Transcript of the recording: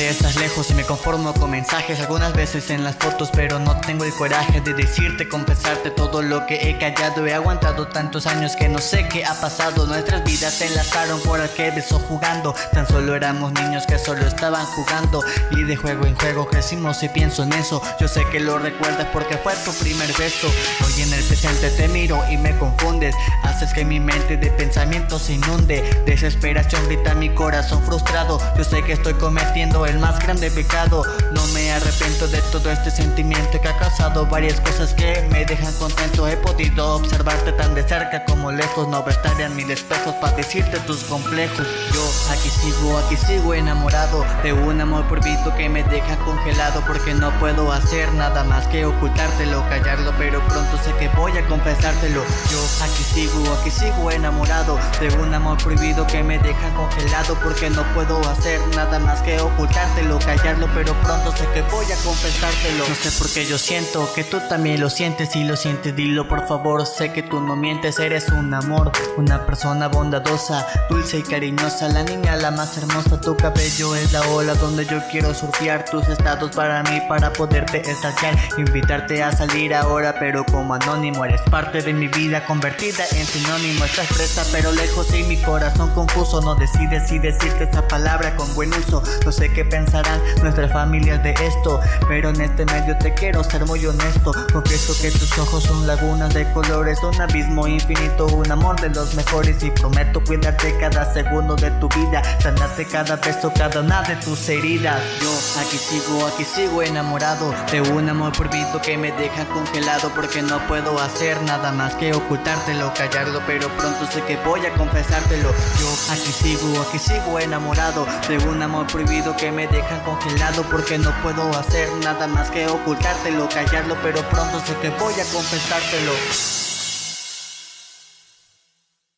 estás lejos y me conformo con mensajes algunas veces en las fotos pero no tengo el coraje de decirte, confesarte todo lo que he callado He aguantado tantos años que no sé qué ha pasado Nuestras vidas se enlazaron por aquel beso jugando Tan solo éramos niños que solo estaban jugando Y de juego en juego crecimos y pienso en eso Yo sé que lo recuerdas porque fue tu primer beso Hoy en el presente te miro y me confundes Haces que mi mente de pensamientos se inunde Desesperación grita mi corazón frustrado Yo sé que estoy cometiendo el más grande pecado. No me arrepiento de todo este sentimiento que ha causado varias cosas que me dejan contento. He podido observarte tan de cerca como lejos No en mil espejos para decirte tus complejos. Yo aquí sigo, aquí sigo enamorado De un amor prohibido que me deja congelado Porque no puedo hacer nada más que ocultártelo Callarlo pero pronto sé que voy a confesártelo. Yo aquí sigo, aquí sigo enamorado De un amor prohibido que me deja congelado Porque no puedo hacer nada más que ocultártelo Callarlo pero pronto sé que voy a confesártelo. No sé por qué yo siento que tú también lo sientes Si lo sientes dilo por favor. Sé que tú no mientes, eres un amor Una persona bondadosa, dulce y cariñosa. La niña la más hermosa, tu cabello es la ola Donde yo quiero surfear. Tus estados para mí Para poderte estallar, invitarte a salir ahora Pero como anónimo eres parte de mi vida Convertida en sinónimo, estás presa pero lejos Y mi corazón confuso. No decide si decirte esta palabra con buen uso. No sé qué pensarán nuestras familias de esto. Pero en este medio te quiero ser muy honesto Confieso que tus ojos son lagunas de colores Un abismo infinito, un amor de los mejores. Y prometo cuidarte cada segundo de tu vida Sanarte cada beso, cada una de tus heridas. Yo aquí sigo, aquí sigo enamorado De un amor prohibido que me deja congelado Porque no puedo hacer nada más que ocultártelo Callarlo pero pronto sé que voy a confesártelo. Yo aquí sigo, aquí sigo enamorado De un amor prohibido que me deja congelado Porque no puedo hacer nada más que ocultártelo Callarlo pero pronto sé que voy a confesártelo